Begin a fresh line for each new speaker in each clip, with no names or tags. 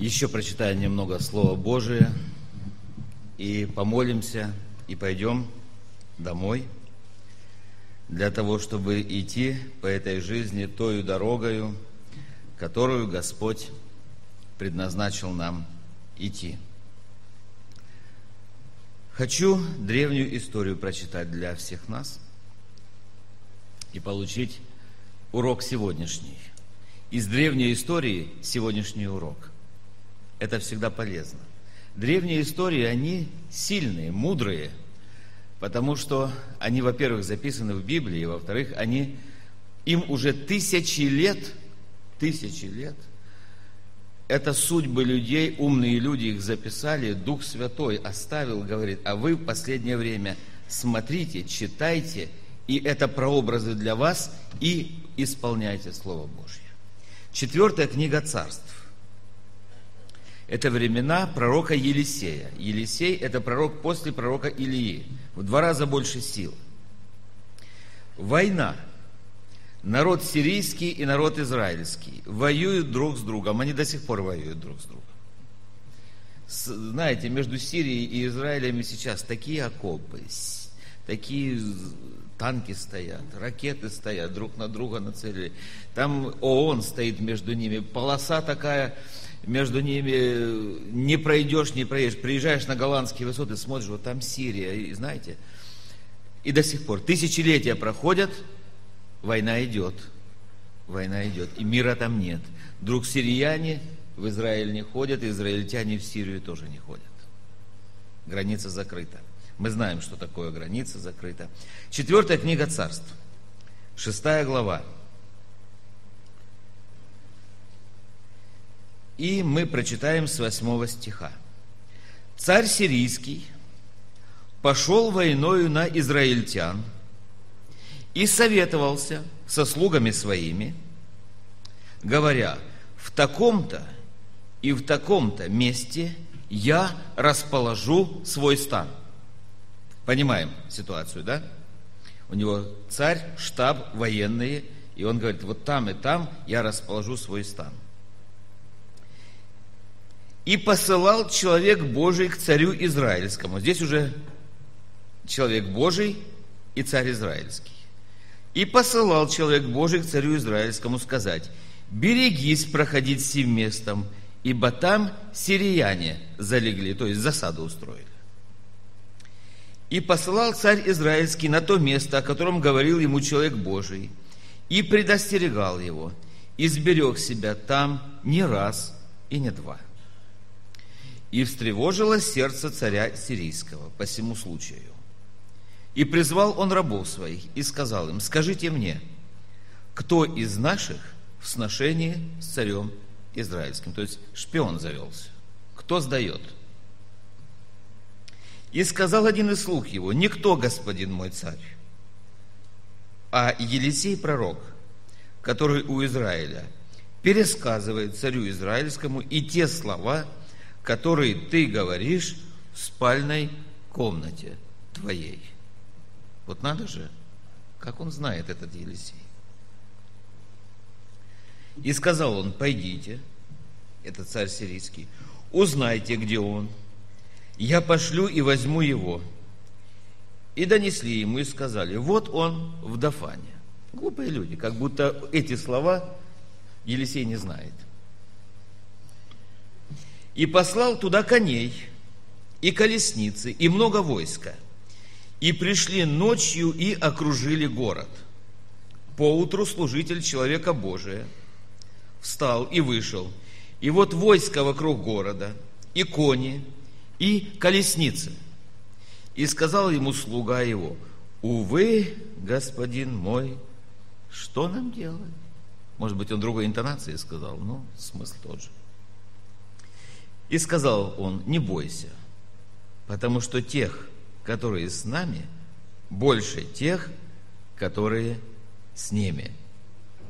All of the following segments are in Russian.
Еще прочитаем немного Слова Божия и помолимся, и пойдем домой для того, чтобы идти по этой жизни тою дорогою, которую Господь предназначил нам идти. Хочу древнюю историю прочитать для всех нас и получить урок сегодняшний. Из древней истории сегодняшний урок. Это всегда полезно. Древние истории, они сильные, мудрые, потому что они, во-первых, записаны в Библии, во-вторых, они, им уже тысячи лет, тысячи лет, это судьбы людей, умные люди их записали, Дух Святой оставил, говорит, а вы в последнее время смотрите, читайте, и это прообразы для вас, и исполняйте Слово Божье. Четвертая книга царств. Это времена пророка Елисея. Елисей – это пророк после пророка Илии. В два раза больше сил. Война. Народ сирийский и народ израильский воюют друг с другом. Они до сих пор воюют друг с другом. Знаете, между Сирией и Израилем сейчас такие окопы, такие танки стоят, ракеты стоят, друг на друга нацелили. Там ООН стоит между ними, полоса такая, между ними не пройдешь, не проедешь. Приезжаешь на голландские высоты, смотришь, вот там Сирия, и знаете, и до сих пор тысячелетия проходят, война идет, война идет, и мира там нет. Вдруг сирияне в Израиль не ходят, израильтяне в Сирию тоже не ходят. Граница закрыта. Мы знаем, что такое граница закрыта. Четвертая книга царств, шестая глава. И мы прочитаем с восьмого стиха. Царь сирийский пошел войною на израильтян и советовался со слугами своими, говоря, в таком-то и в таком-то месте я расположу свой стан. Понимаем ситуацию, да? У него царь, штаб, военные, и он говорит, вот там и там я расположу свой стан – и посылал человек Божий к царю Израильскому. Здесь уже человек Божий и царь Израильский. И посылал человек Божий к царю Израильскому сказать, берегись проходить сим местом, ибо там сирияне залегли, то есть засаду устроили. И посылал царь Израильский на то место, о котором говорил ему человек Божий, и предостерегал его, и сберег себя там не раз и не два – и встревожило сердце царя сирийского по всему случаю. И призвал он рабов своих и сказал им, скажите мне, кто из наших в сношении с царем израильским? То есть шпион завелся. Кто сдает? И сказал один из слуг его, никто, господин мой царь, а Елисей пророк, который у Израиля, пересказывает царю израильскому и те слова, который ты говоришь в спальной комнате твоей. Вот надо же, как он знает этот Елисей. И сказал он, пойдите, это царь сирийский, узнайте, где он. Я пошлю и возьму его. И донесли ему и сказали, вот он в Дафане. Глупые люди, как будто эти слова Елисей не знает – и послал туда коней, и колесницы, и много войска. И пришли ночью и окружили город. Поутру служитель человека Божия встал и вышел. И вот войско вокруг города, и кони, и колесницы. И сказал ему слуга его, увы, господин мой, что нам делать? Может быть, он другой интонации сказал, но смысл тот же. И сказал он, не бойся, потому что тех, которые с нами, больше тех, которые с ними.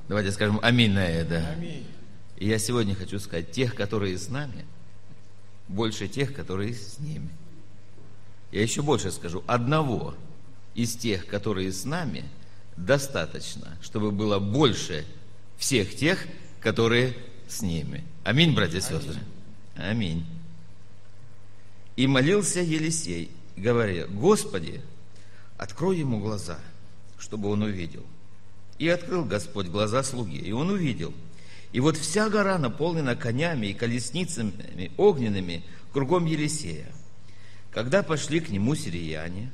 Давайте скажем аминь на это. Аминь. И я сегодня хочу сказать, тех, которые с нами, больше тех, которые с ними. Я еще больше скажу, одного из тех, которые с нами, достаточно, чтобы было больше всех тех, которые с ними. Аминь, братья и сестры. Аминь. И молился Елисей, говоря, Господи, открой ему глаза, чтобы он увидел. И открыл Господь глаза слуги, и он увидел. И вот вся гора наполнена конями и колесницами огненными кругом Елисея. Когда пошли к нему сирияне,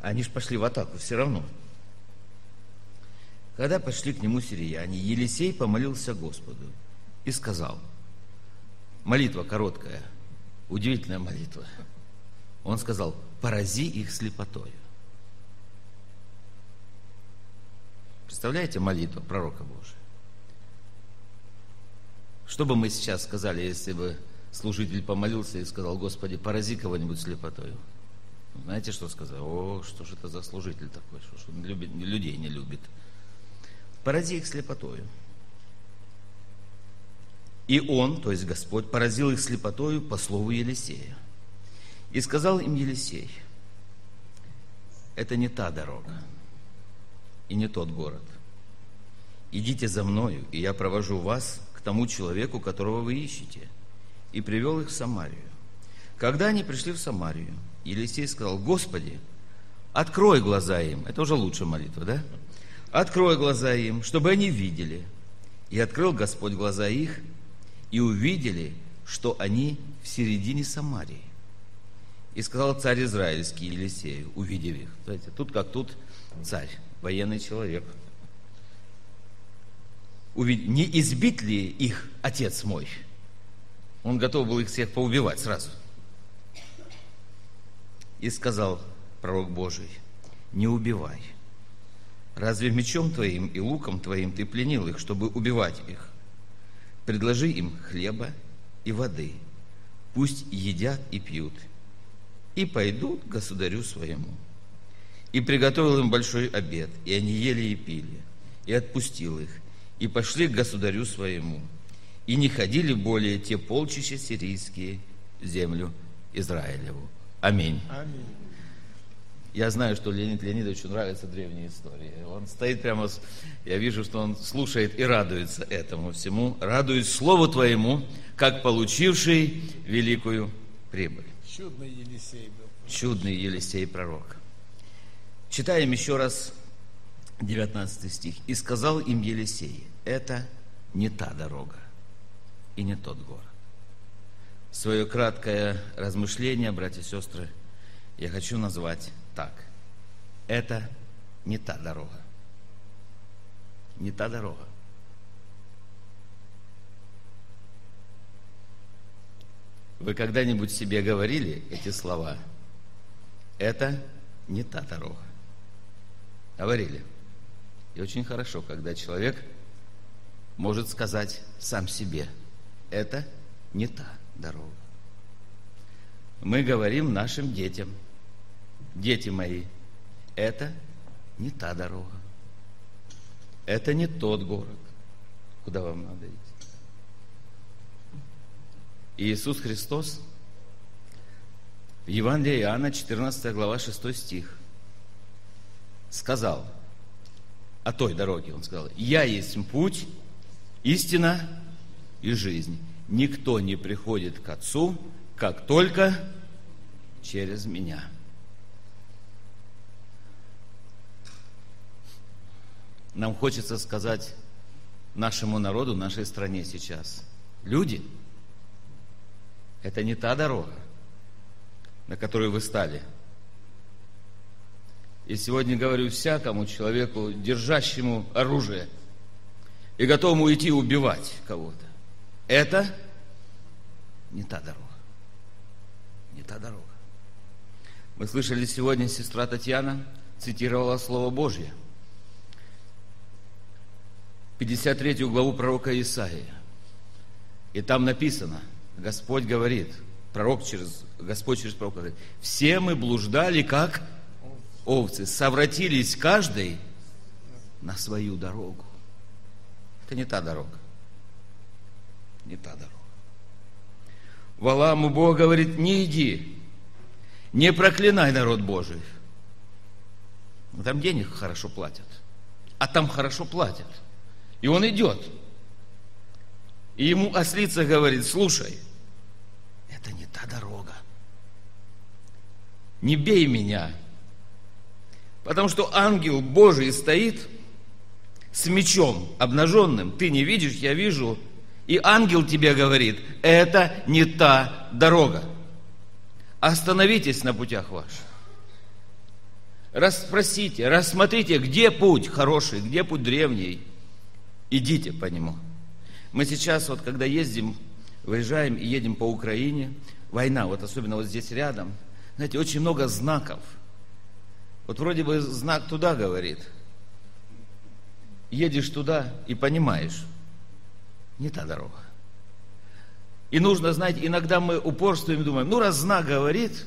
они же пошли в атаку все равно. Когда пошли к нему сирияне, Елисей помолился Господу и сказал, молитва короткая, удивительная молитва. Он сказал, порази их слепотою. Представляете молитву пророка Божия? Что бы мы сейчас сказали, если бы служитель помолился и сказал, Господи, порази кого-нибудь слепотою? Знаете, что сказал? О, что же это за служитель такой, что, что он любит, людей не любит. Порази их слепотою. И он, то есть Господь, поразил их слепотою по слову Елисея. И сказал им Елисей, это не та дорога и не тот город. Идите за мною, и я провожу вас к тому человеку, которого вы ищете. И привел их в Самарию. Когда они пришли в Самарию, Елисей сказал, Господи, открой глаза им. Это уже лучшая молитва, да? Открой глаза им, чтобы они видели. И открыл Господь глаза их, и увидели, что они в середине Самарии. И сказал царь израильский Елисею, увидев их. Знаете, тут как тут царь, военный человек. Не избить ли их отец мой? Он готов был их всех поубивать сразу. И сказал пророк Божий, не убивай. Разве мечом твоим и луком твоим ты пленил их, чтобы убивать их? Предложи им хлеба и воды, пусть едят и пьют, и пойдут к государю своему. И приготовил им большой обед, и они ели и пили, и отпустил их, и пошли к государю своему, и не ходили более те полчища сирийские в землю Израилеву. Аминь. Аминь. Я знаю, что Леонид Леонидовичу нравятся древние истории. Он стоит прямо, я вижу, что он слушает и радуется этому всему. Радуюсь Слову Твоему, как получивший великую прибыль.
Чудный Елисей был.
Чудный Елисей пророк. Читаем еще раз 19 стих. «И сказал им Елисей, это не та дорога и не тот город». Свое краткое размышление, братья и сестры, я хочу назвать так. Это не та дорога. Не та дорога. Вы когда-нибудь себе говорили эти слова? Это не та дорога. Говорили. И очень хорошо, когда человек может сказать сам себе, это не та дорога. Мы говорим нашим детям, дети мои, это не та дорога. Это не тот город, куда вам надо идти. Иисус Христос в Евангелии Иоанна, 14 глава, 6 стих, сказал о той дороге, он сказал, «Я есть путь, истина и жизнь никто не приходит к Отцу, как только через меня. Нам хочется сказать нашему народу, нашей стране сейчас. Люди, это не та дорога, на которой вы стали. И сегодня говорю всякому человеку, держащему оружие и готовому идти убивать кого-то. Это не та дорога. Не та дорога. Мы слышали сегодня, сестра Татьяна цитировала Слово Божье. 53 главу пророка Исаия. И там написано, Господь говорит, пророк через, Господь через пророка говорит, все мы блуждали, как овцы, совратились каждый на свою дорогу. Это не та дорога не та дорога. Валааму Бог говорит, не иди, не проклинай народ Божий. Там денег хорошо платят, а там хорошо платят. И он идет. И ему ослица говорит, слушай, это не та дорога. Не бей меня, потому что ангел Божий стоит с мечом обнаженным, ты не видишь, я вижу, и ангел тебе говорит, это не та дорога. Остановитесь на путях ваших. Расспросите, рассмотрите, где путь хороший, где путь древний. Идите по нему. Мы сейчас, вот когда ездим, выезжаем и едем по Украине, война, вот особенно вот здесь рядом, знаете, очень много знаков. Вот вроде бы знак туда говорит. Едешь туда и понимаешь, не та дорога. И нужно знать, иногда мы упорствуем, думаем, ну раз знак говорит,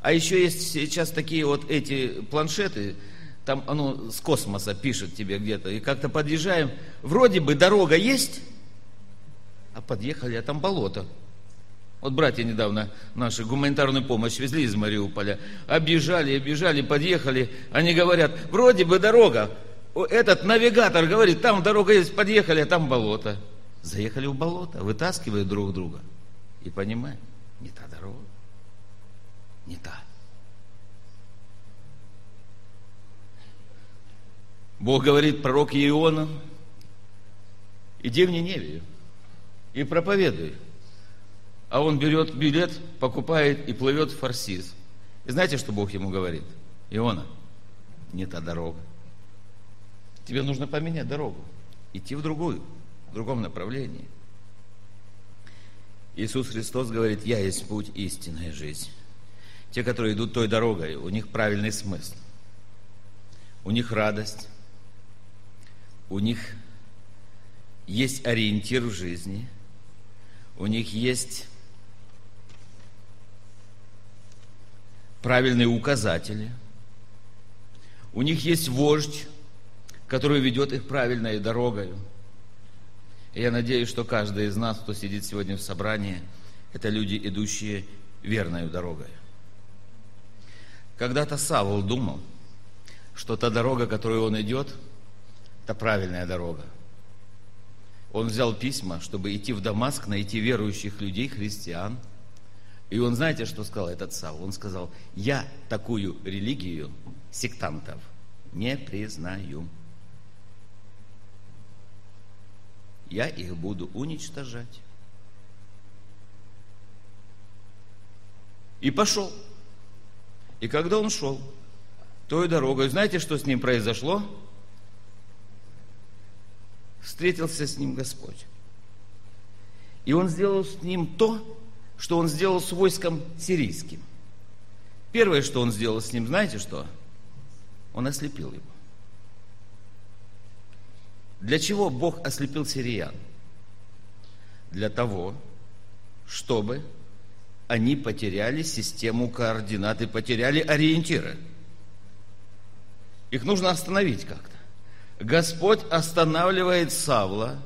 а еще есть сейчас такие вот эти планшеты, там оно с космоса пишет тебе где-то, и как-то подъезжаем, вроде бы дорога есть, а подъехали, а там болото. Вот братья недавно наши гуманитарную помощь везли из Мариуполя, объезжали, объезжали, подъехали, они говорят, вроде бы дорога, этот навигатор говорит, там дорога есть, подъехали, а там болото. Заехали в болото, вытаскивают друг друга и понимаем, не та дорога не та. Бог говорит пророк Иона, иди в Ниневию и проповедуй. А он берет билет, покупает и плывет в Фарсис. И знаете, что Бог ему говорит? Иона, не та дорога. Тебе нужно поменять дорогу, идти в другую, в другом направлении. Иисус Христос говорит, я есть путь, истинная жизнь. Те, которые идут той дорогой, у них правильный смысл. У них радость. У них есть ориентир в жизни. У них есть правильные указатели. У них есть вождь, который ведет их правильной дорогой. И я надеюсь, что каждый из нас, кто сидит сегодня в собрании, это люди, идущие верной дорогой. Когда-то Савол думал, что та дорога, которую он идет, это правильная дорога. Он взял письма, чтобы идти в Дамаск, найти верующих людей, христиан. И он, знаете, что сказал этот Савол? Он сказал, я такую религию сектантов не признаю. Я их буду уничтожать. И пошел. И когда он шел той дорогой, знаете, что с ним произошло? Встретился с ним Господь. И он сделал с ним то, что он сделал с войском сирийским. Первое, что он сделал с ним, знаете что? Он ослепил его. Для чего Бог ослепил сириян? Для того, чтобы они потеряли систему координат и потеряли ориентиры. Их нужно остановить как-то. Господь останавливает Савла,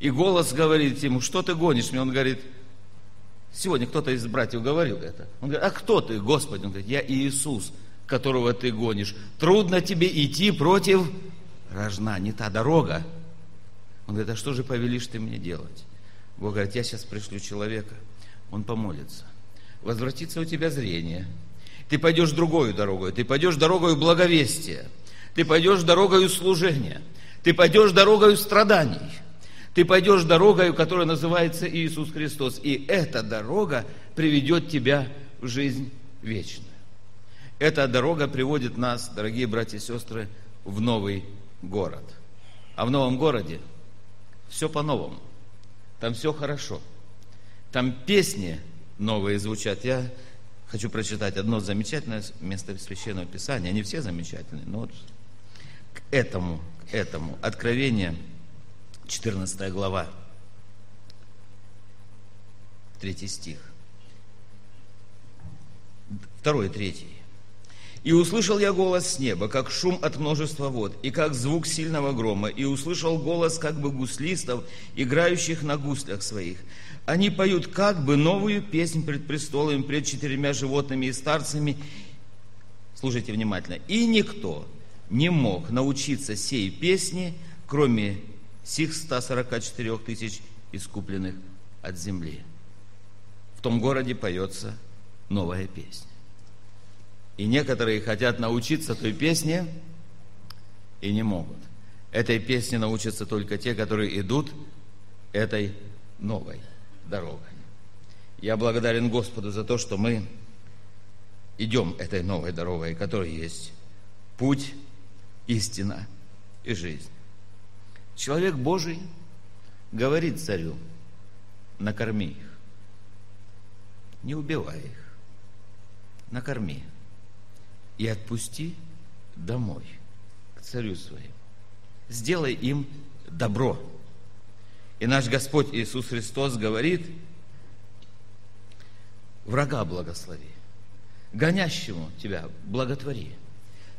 и голос говорит ему, что ты гонишь мне? Он говорит, сегодня кто-то из братьев говорил это. Он говорит, а кто ты, Господи? Он говорит, я Иисус, которого ты гонишь. Трудно тебе идти против рожна, не та дорога. Он говорит, а что же повелишь ты мне делать? Бог говорит, я сейчас пришлю человека – он помолится. Возвратится у тебя зрение. Ты пойдешь другой дорогой, ты пойдешь дорогой благовестия, ты пойдешь дорогой служения, ты пойдешь дорогой страданий, ты пойдешь дорогой, которая называется Иисус Христос. И эта дорога приведет тебя в жизнь вечную. Эта дорога приводит нас, дорогие братья и сестры, в новый город. А в новом городе все по-новому. Там все хорошо – там песни новые звучат. Я хочу прочитать одно замечательное место Священного Писания. Они все замечательные, но вот к этому, к этому. Откровение, 14 глава, 3 стих. Второй, третий. И услышал я голос с неба, как шум от множества вод, и как звук сильного грома, и услышал голос как бы гуслистов, играющих на гуслях своих. Они поют как бы новую песнь пред престолом, пред четырьмя животными и старцами. Слушайте внимательно. И никто не мог научиться сей песни, кроме сих 144 тысяч искупленных от земли. В том городе поется новая песня. И некоторые хотят научиться той песне и не могут. Этой песне научатся только те, которые идут этой новой дорогой. Я благодарен Господу за то, что мы идем этой новой дорогой, которая есть путь, истина и жизнь. Человек Божий говорит царю, накорми их, не убивай их, накорми и отпусти домой, к царю своему. Сделай им добро. И наш Господь Иисус Христос говорит, врага благослови, гонящему тебя благотвори.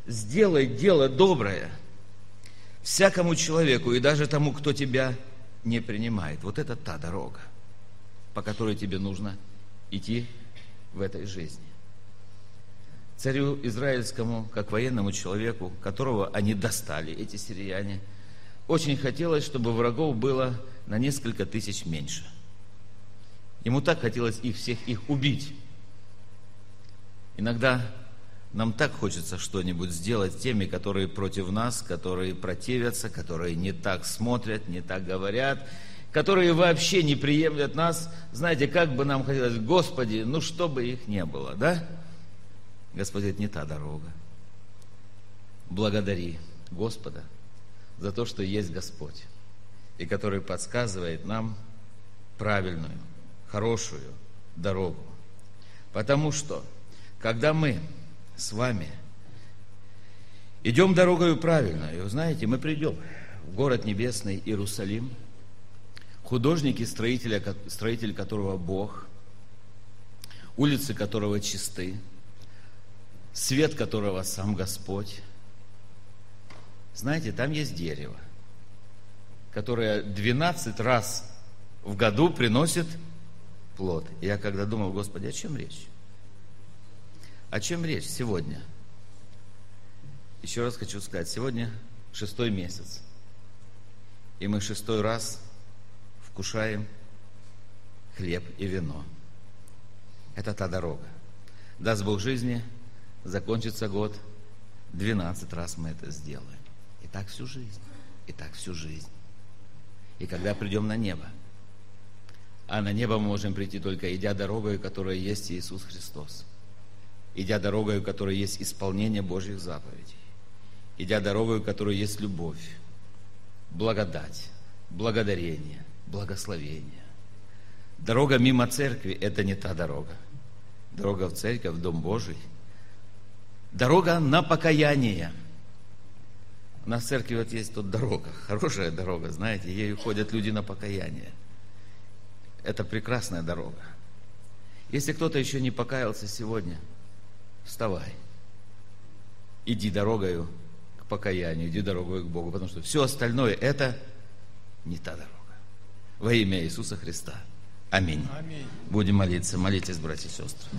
Сделай дело доброе всякому человеку и даже тому, кто тебя не принимает. Вот это та дорога, по которой тебе нужно идти в этой жизни. Царю израильскому, как военному человеку, которого они достали, эти сирияне, очень хотелось, чтобы врагов было на несколько тысяч меньше. Ему так хотелось их всех их убить. Иногда нам так хочется что-нибудь сделать теми, которые против нас, которые противятся, которые не так смотрят, не так говорят, которые вообще не приемлят нас. Знаете, как бы нам хотелось, Господи, ну чтобы их не было, да? Господь говорит, не та дорога. Благодари Господа за то, что есть Господь, и который подсказывает нам правильную, хорошую дорогу. Потому что, когда мы с вами идем дорогою правильную, знаете, мы придем в город небесный Иерусалим – художник и строитель, которого Бог, улицы которого чисты, свет которого сам Господь. Знаете, там есть дерево, которое 12 раз в году приносит плод. И я когда думал, Господи, о чем речь? О чем речь сегодня? Еще раз хочу сказать, сегодня шестой месяц. И мы шестой раз вкушаем хлеб и вино. Это та дорога. Даст Бог жизни, закончится год, 12 раз мы это сделаем. И так всю жизнь. И так всю жизнь. И когда придем на небо, а на небо мы можем прийти только идя дорогой, которая есть Иисус Христос. Идя дорогой, которая есть исполнение Божьих заповедей. Идя дорогой, которая есть любовь, благодать, благодарение, благословения. Дорога мимо церкви – это не та дорога. Дорога в церковь, в Дом Божий. Дорога на покаяние. У нас в церкви вот есть тут дорога, хорошая дорога, знаете, ею ходят люди на покаяние. Это прекрасная дорога. Если кто-то еще не покаялся сегодня, вставай. Иди дорогою к покаянию, иди дорогою к Богу, потому что все остальное – это не та дорога. Во имя Иисуса Христа. Аминь. Аминь. Будем молиться. Молитесь, братья и сестры.